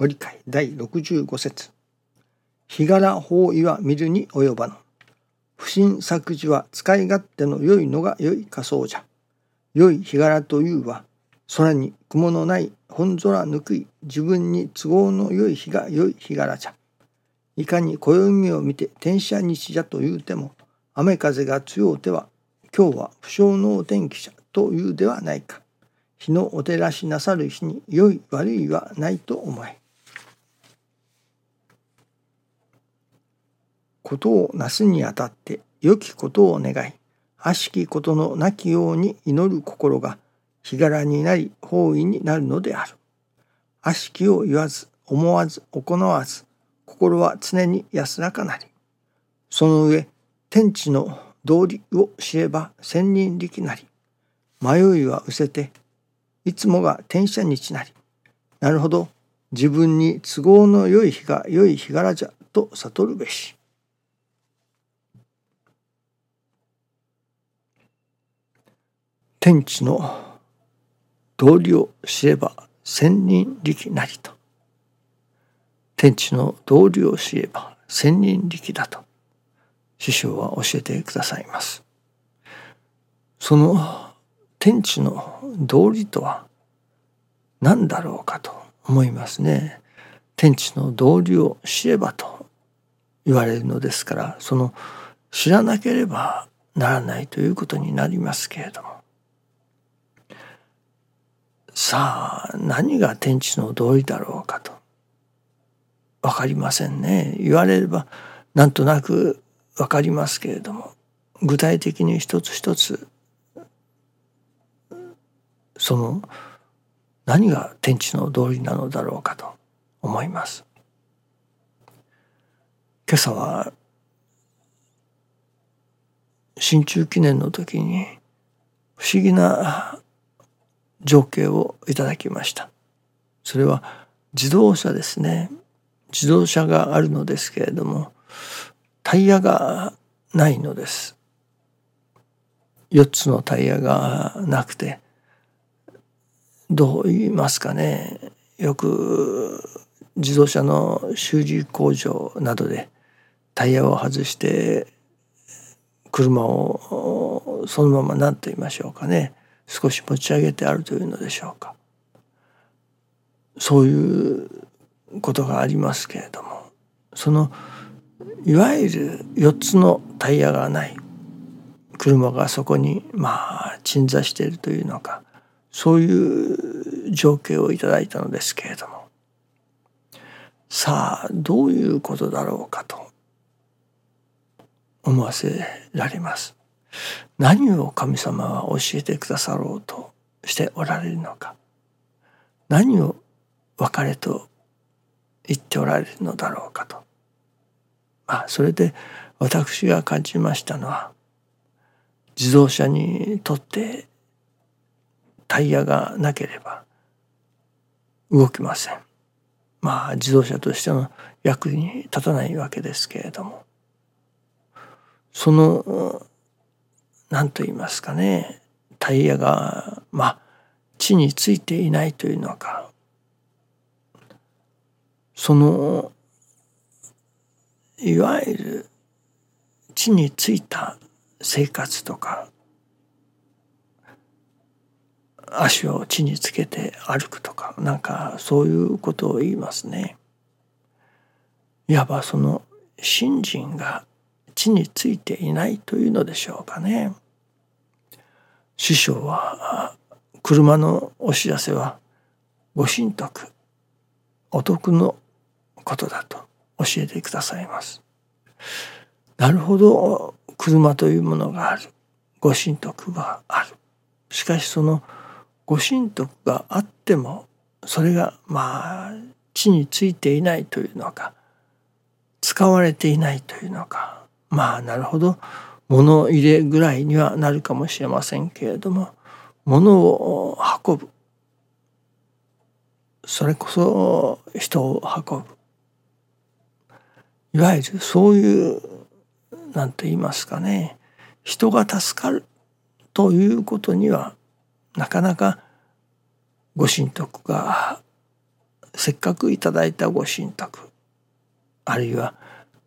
ご理解第65節日柄法医は見るに及ばぬ。不審作事は使い勝手の良いのが良い仮想じゃ。良い日柄というは、空に雲のない本空ぬくい自分に都合の良い日が良い日柄じゃ。いかに暦を見て天赦日じゃと言うても、雨風が強うては、今日は不祥のお天気じゃというではないか。日のお照らしなさる日に良い悪いはないと思え。ことをなすにあたって良きことを願い悪しきことのなきように祈る心が日柄になり方位になるのである。悪しきを言わず思わず行わず心は常に安らかなりその上天地の道理を知れば千人力なり迷いは失せていつもが天赦日なりなるほど自分に都合の良い日が良い日柄じゃと悟るべし。天地の道理を知れば千人力なりと。天地の道理を知れば千人力だと。師匠は教えてくださいます。その天地の道理とは何だろうかと思いますね。天地の道理を知ればと言われるのですからその知らなければならないということになりますけれども。さあ何が天地の道理だろうかと分かりませんね言われればなんとなく分かりますけれども具体的に一つ一つその何が天地の道理なのだろうかと思います。今朝は新中記念の時に不思議な情景をいただきました。それは自動車ですね。自動車があるのですけれどもタイヤがないのです。4つのタイヤがなくて。どう言いますかね。よく自動車の修理工場などでタイヤを外して車をそのまま何と言いましょうかね。少し持ち上げてあるというのでしょうかそういうことがありますけれどもそのいわゆる4つのタイヤがない車がそこにまあ鎮座しているというのかそういう情景をいただいたのですけれどもさあどういうことだろうかと思わせられます。何を神様は教えてくださろうとしておられるのか。何を別れと言っておられるのだろうかと。まあそれで私が感じましたのは自動車にとってタイヤがなければ動きません。まあ自動車としての役に立たないわけですけれども。その何と言いますかねタイヤがまあ地についていないというのかそのいわゆる地についた生活とか足を地につけて歩くとかなんかそういうことを言いますね。いわばその信心が地についていないというのでしょうかね。師匠は車のお知らせはご神徳お得のことだと教えてくださいます。なるほど車というものがあるご神徳があるしかしそのご神徳があってもそれがまあ地についていないというのか使われていないというのかまあなるほど。物入れぐらいにはなるかもしれませんけれども物を運ぶ。それこそ人を運ぶ。いわゆるそういう何と言いますかね。人が助かるということにはなかなかご神徳がせっかくいただいたご神託あるいは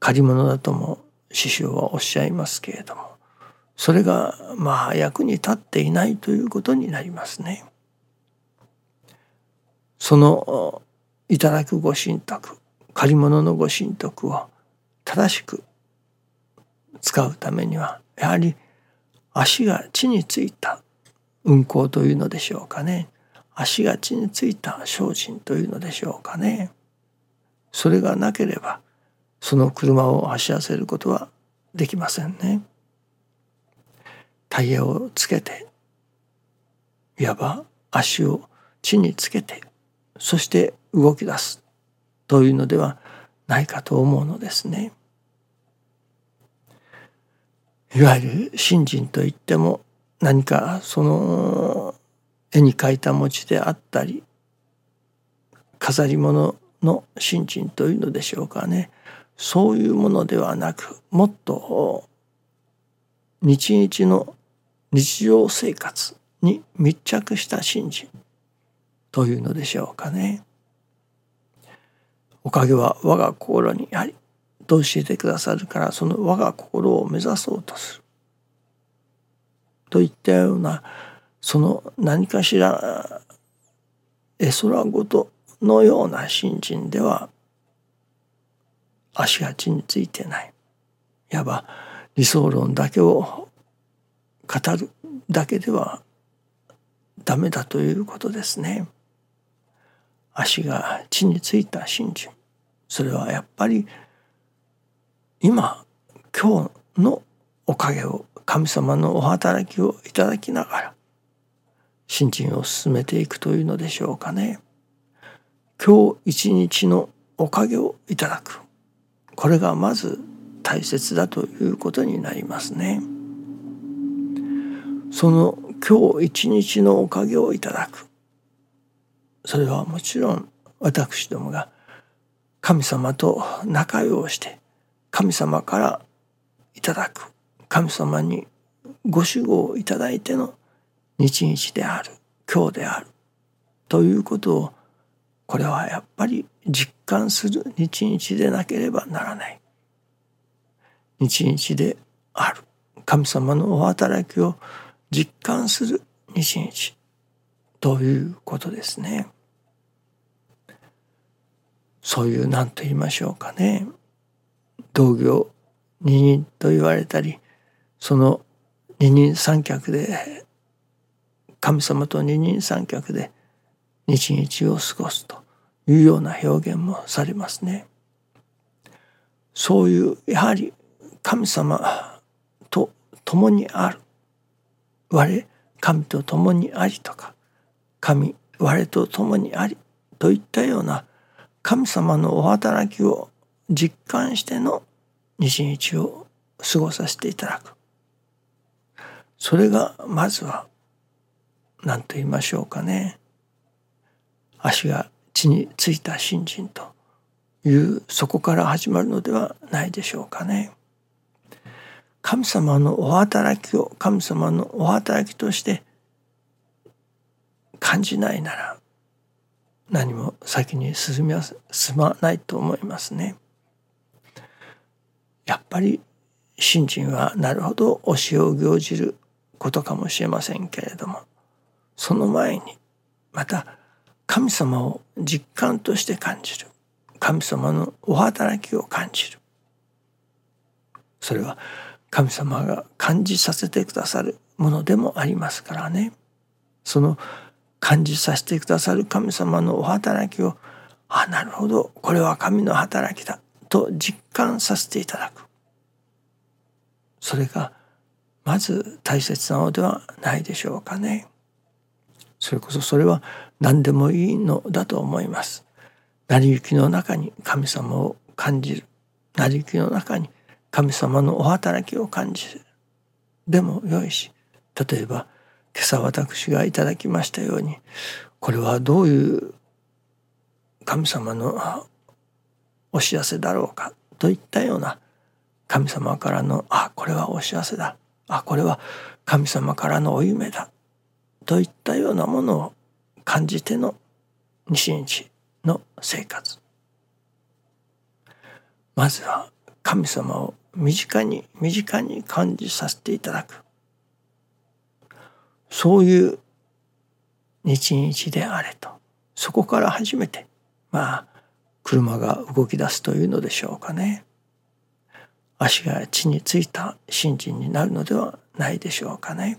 借り物だとも師匠はおっしゃいますけれどもそれがまあ役に立っていないということになりますね。そのいただくご神徳借り物のご神徳を正しく使うためにはやはり足が地についた運行というのでしょうかね足が地についた精進というのでしょうかねそれがなければその車を走らせることはできませんね。タイヤをつけていわば足を地につけてそして動き出すというのではないかと思うのですね。いわゆる信心といっても何かその絵に描いた餅であったり飾り物の信心というのでしょうかねそういうものではなくもっと日々の日常生活に密着した信心というのでしょうかね。おかげは我が心にありと教えてくださるからその我が心を目指そうとする。といったようなその何かしら絵空事のような信心では足が地についてない。いわば理想論だけを語るだけではダメだということですね。足が地についた信心それはやっぱり今今日のおかげを神様のお働きをいただきながら信心を進めていくというのでしょうかね。今日一日のおかげをいただくこれがまず大切だということになりますね。その今日一日のおかげをいただくそれはもちろん私どもが神様と仲良うして神様からいただく神様にご守護をいただいての日々である今日であるということをこれはやっぱり実感する日々でなければならない。日々である。神様のお働きを実感する日々ということですね。そういう何と言いましょうかね。同業二人と言われたりその二人三脚で神様と二人三脚で日々を過ごすというような表現もされますね。そういうやはり神様と共にある。我神と共にありとか神我と共にありといったような神様のお働きを実感しての日日を過ごさせていただく。それがまずは何と言いましょうかね。足が地についた信心というそこから始まるのではないでしょうかね。神様のお働きを神様のお働きとして感じないなら何も先に進みは進まないと思いますね。やっぱり信心はなるほど教えを行じることかもしれませんけれどもその前にまた神様を実感として感じる。神様のお働きを感じる。それは神様が感じさせてくださるものでもありますからね。その感じさせてくださる神様のお働きをあなるほど。これは神の働きだ。と実感させていただく。それがまず大切なのではないでしょうかね。それこそそれは何でもいいのだと思います。成り行きの中に神様を感じる。成り行きの中に神様のお働きを感じる。でもよいし例えば今朝私がいただきましたようにこれはどういう神様のお知らせだろうか？といったような神様からのあこれはお知らせだ。あこれは神様からのお夢だ。といったようなものを感じての西日の生活。まずは神様を身近に身近に感じさせていただく。そういう日々であれと。そこから初めてまあ車が動き出すというのでしょうかね。足が地についた信心になるのではないでしょうかね。